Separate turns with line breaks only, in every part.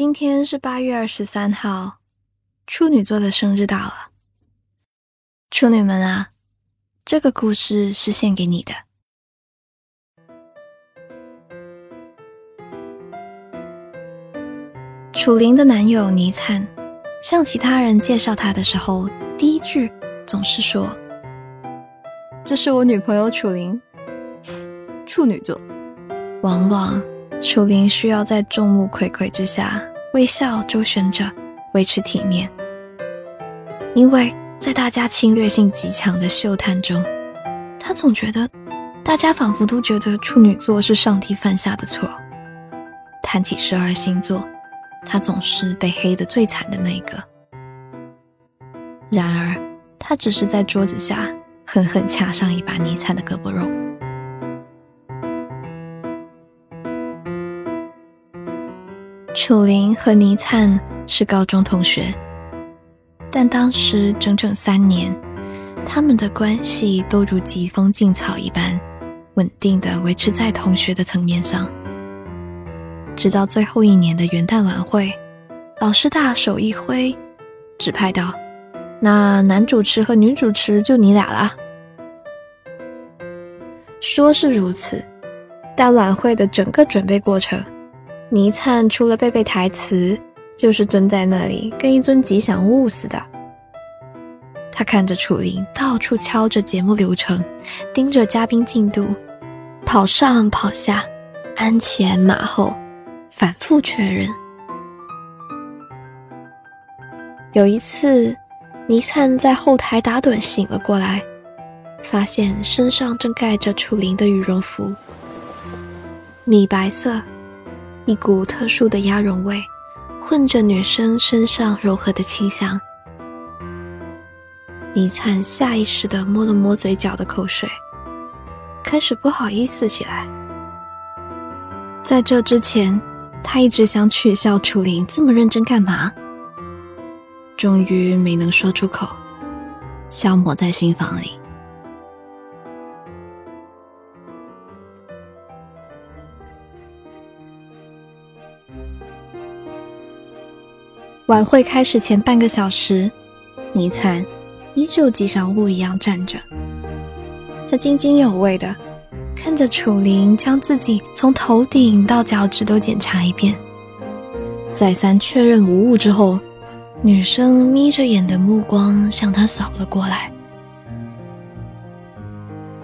今天是八月二十三号，处女座的生日到了。处女们啊，这个故事是献给你的。楚林的男友倪灿，向其他人介绍他的时候，第一句总是说：“这是我女朋友楚林，处女座。”往往楚林需要在众目睽睽之下微笑周旋着，维持体面，因为在大家侵略性极强的秀探中，他总觉得大家仿佛都觉得处女座是上帝犯下的错。谈起十二星座。他总是被黑的最惨的那个。然而，他只是在桌子下狠狠掐上一把尼采的胳膊肉。楚林和倪灿是高中同学，但当时整整三年，他们的关系都如疾风劲草一般，稳定的维持在同学的层面上。直到最后一年的元旦晚会，老师大手一挥，指派道：“那男主持和女主持就你俩了。”说是如此，但晚会的整个准备过程，倪灿除了背背台词，就是蹲在那里跟一尊吉祥物似的。他看着楚灵到处敲着节目流程，盯着嘉宾进度，跑上跑下，鞍前马后。反复确认。有一次，倪灿在后台打盹醒了过来，发现身上正盖着楚灵的羽绒服，米白色，一股特殊的鸭绒味，混着女生身上柔和的清香。倪灿下意识地摸了摸嘴角的口水，开始不好意思起来。在这之前。他一直想取笑楚灵这么认真干嘛，终于没能说出口，消磨在心房里。晚会开始前半个小时，尼灿依旧吉祥物一样站着，他津津有味的。看着楚灵将自己从头顶到脚趾都检查一遍，再三确认无误之后，女生眯着眼的目光向他扫了过来，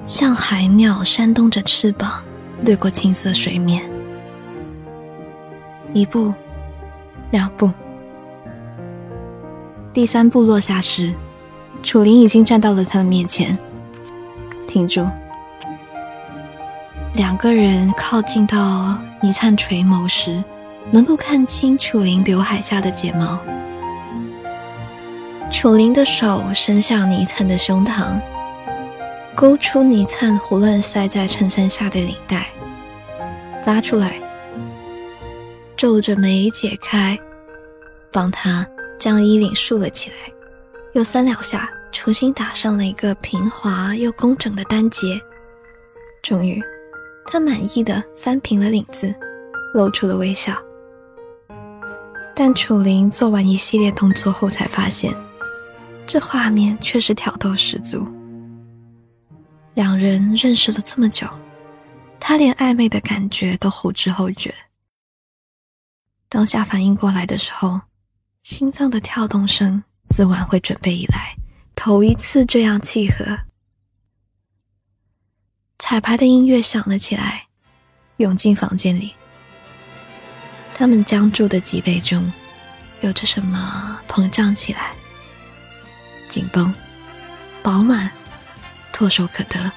像海鸟扇动着翅膀掠过青色水面。一步，两步，第三步落下时，楚灵已经站到了他的面前，停住。两个人靠近到倪灿垂眸时，能够看清楚林刘海下的睫毛。楚灵的手伸向倪灿的胸膛，勾出倪灿胡乱塞在衬衫下的领带，拉出来，皱着眉解开，帮他将衣领竖了起来，又三两下重新打上了一个平滑又工整的单结，终于。他满意的翻平了领子，露出了微笑。但楚林做完一系列动作后，才发现，这画面确实挑逗十足。两人认识了这么久，他连暧昧的感觉都后知后觉。当下反应过来的时候，心脏的跳动声自晚会准备以来头一次这样契合。彩排的音乐响了起来，涌进房间里。他们僵住的脊背中，有着什么膨胀起来，紧绷、饱满、唾手可得。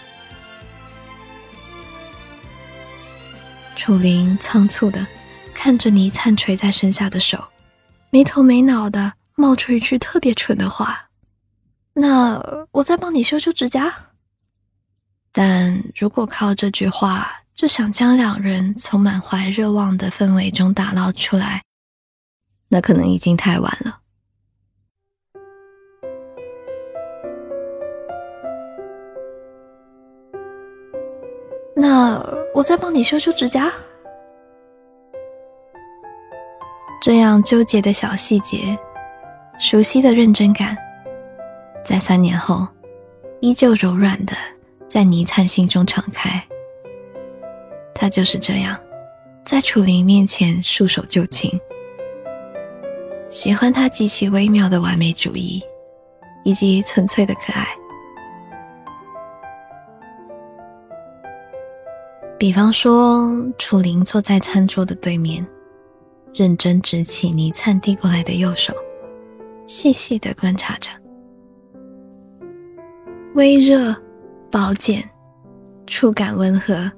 楚灵仓促的看着倪灿垂在身下的手，没头没脑的冒出一句特别蠢的话：“那我再帮你修修指甲。”但如果靠这句话就想将两人从满怀热望的氛围中打捞出来，那可能已经太晚了。那我再帮你修修指甲。这样纠结的小细节，熟悉的认真感，在三年后，依旧柔软的在倪灿心中敞开。他就是这样，在楚林面前束手就擒。喜欢他极其微妙的完美主义，以及纯粹的可爱。比方说，楚林坐在餐桌的对面，认真执起倪灿递过来的右手，细细的观察着，微热、薄茧，触感温和。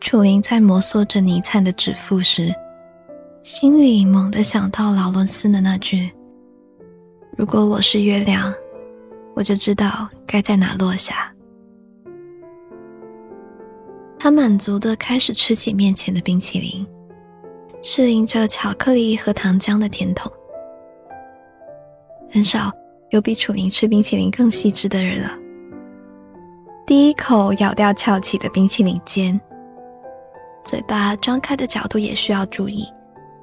楚林在摩挲着倪灿的指腹时，心里猛地想到劳伦斯的那句：“如果我是月亮，我就知道该在哪落下。”他满足的开始吃起面前的冰淇淋，适应着巧克力和糖浆的甜筒。很少有比楚林吃冰淇淋更细致的人了。第一口咬掉翘起的冰淇淋尖。嘴巴张开的角度也需要注意，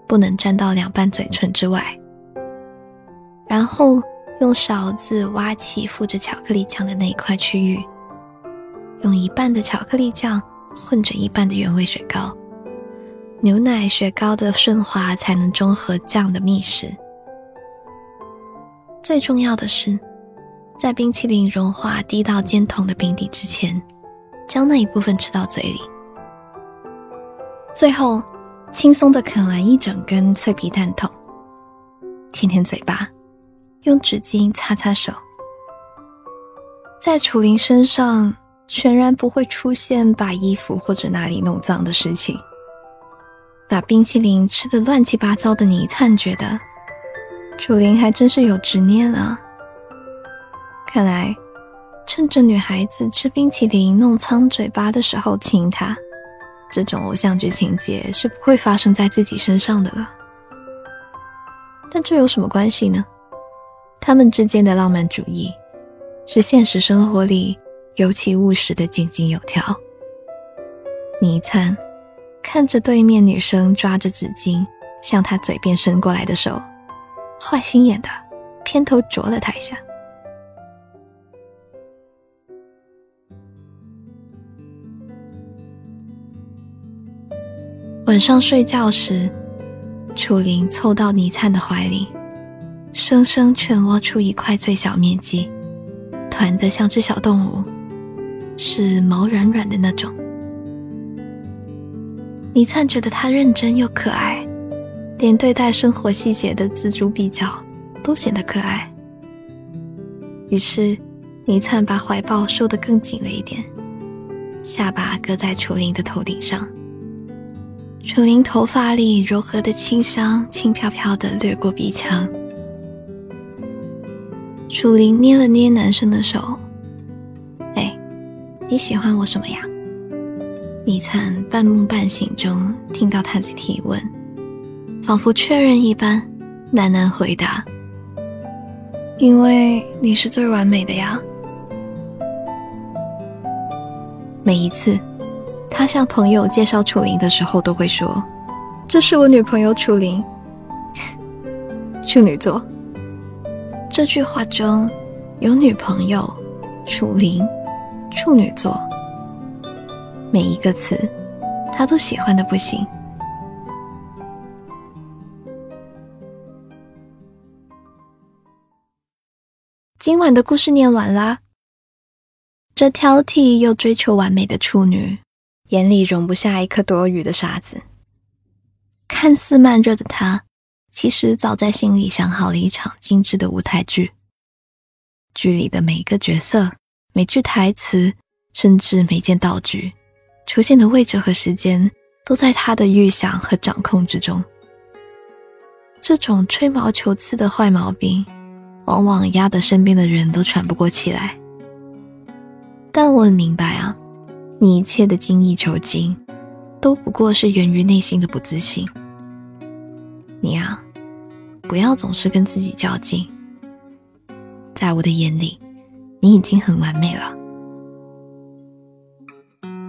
不能沾到两半嘴唇之外。然后用勺子挖起附着巧克力酱的那一块区域，用一半的巧克力酱混着一半的原味雪糕，牛奶雪糕的顺滑才能中和酱的密实。最重要的是，在冰淇淋融化滴到尖筒的冰底之前，将那一部分吃到嘴里。最后，轻松的啃完一整根脆皮蛋筒，舔舔嘴巴，用纸巾擦擦手，在楚林身上全然不会出现把衣服或者哪里弄脏的事情。把冰淇淋吃的乱七八糟的倪灿觉得，楚林还真是有执念啊。看来，趁着女孩子吃冰淇淋弄脏嘴巴的时候亲她。这种偶像剧情节是不会发生在自己身上的了，但这有什么关系呢？他们之间的浪漫主义，是现实生活里尤其务实的井井有条。倪灿看着对面女生抓着纸巾向他嘴边伸过来的手，坏心眼的偏头啄了他一下。晚上睡觉时，楚林凑到倪灿的怀里，生生蜷窝出一块最小面积，团得像只小动物，是毛软软的那种。倪灿觉得他认真又可爱，连对待生活细节的锱铢必较都显得可爱。于是，倪灿把怀抱收得更紧了一点，下巴搁在楚林的头顶上。楚林头发里柔和的清香，轻飘飘的掠过鼻腔。楚林捏了捏男生的手，你喜欢我什么呀？倪灿半梦半醒中听到他的提问，仿佛确认一般，喃喃回答：“因为你是最完美的呀。”每一次。他向朋友介绍楚林的时候，都会说：“这是我女朋友楚林，处女座。”这句话中有女朋友、楚林、处女座，每一个词他都喜欢的不行。今晚的故事念完啦，这挑剔又追求完美的处女。眼里容不下一颗多余的沙子。看似慢热的他，其实早在心里想好了一场精致的舞台剧。剧里的每一个角色、每句台词，甚至每件道具出现的位置和时间，都在他的预想和掌控之中。这种吹毛求疵的坏毛病，往往压得身边的人都喘不过气来。但我很明白啊。你一切的精益求精，都不过是源于内心的不自信。你呀，不要总是跟自己较劲。在我的眼里，你已经很完美了。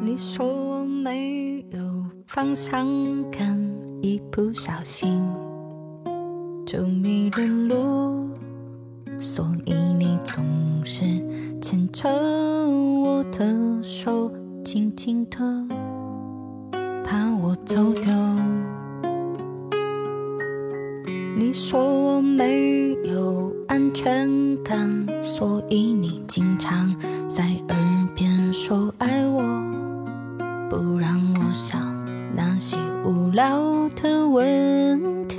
你说我
没有方向感，一不小心就迷了路，所以你总是牵着我的手，紧紧的，怕我走丢。你说我没有安全感，所以你经常在耳边说爱我，不让我想那些无聊的问题，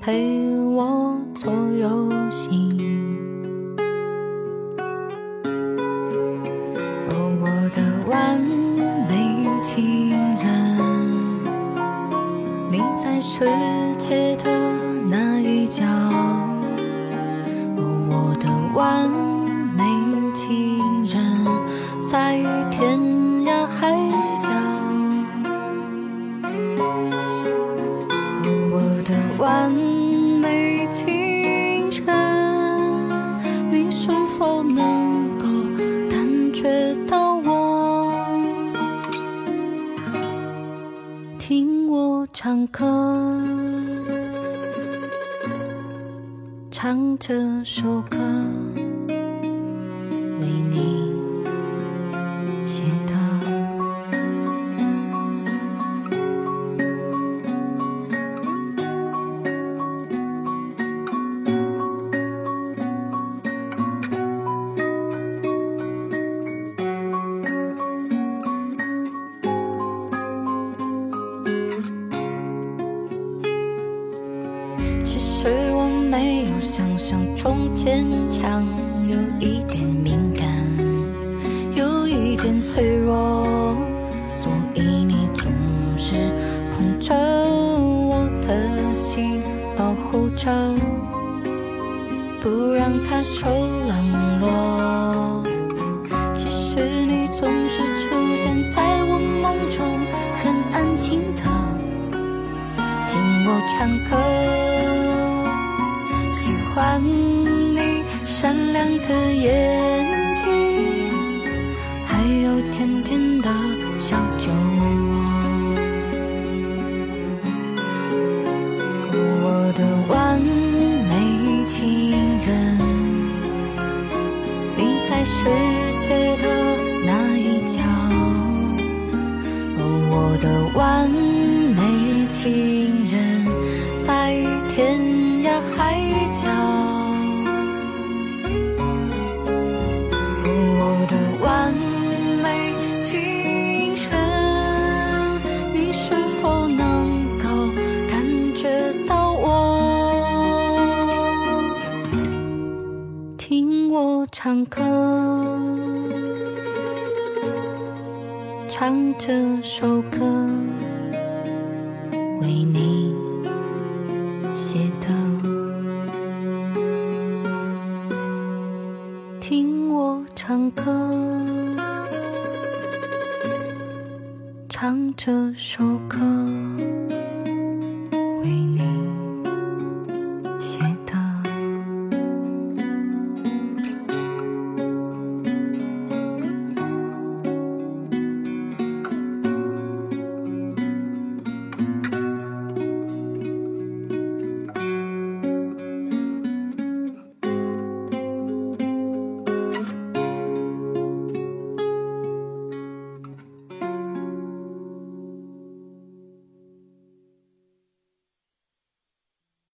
陪我做游戏。我的完美情人，你是否能够感觉到我？听我唱歌，唱这首歌，有一点敏感，有一点脆弱，所以你总是捧着我的心，保护着，不让它受冷落。其实你总是出现在我梦中，很安静的。听我唱歌，喜欢善良的眼唱这首歌，为你